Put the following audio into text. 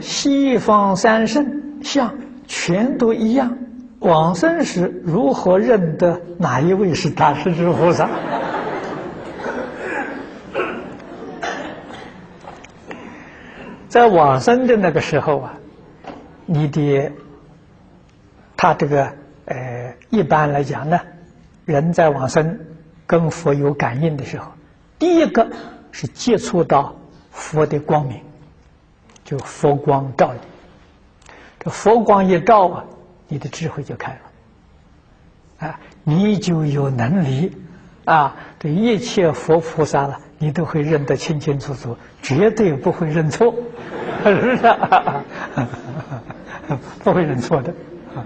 西方三圣像全都一样，往生时如何认得哪一位是大势至菩萨？在往生的那个时候啊，你的他这个呃，一般来讲呢，人在往生跟佛有感应的时候，第一个是接触到佛的光明，就佛光照你，这佛光一照啊，你的智慧就开了，啊，你就有能力啊，这一切佛菩萨了。你都会认得清清楚楚，绝对不会认错，是不是？不会认错的。啊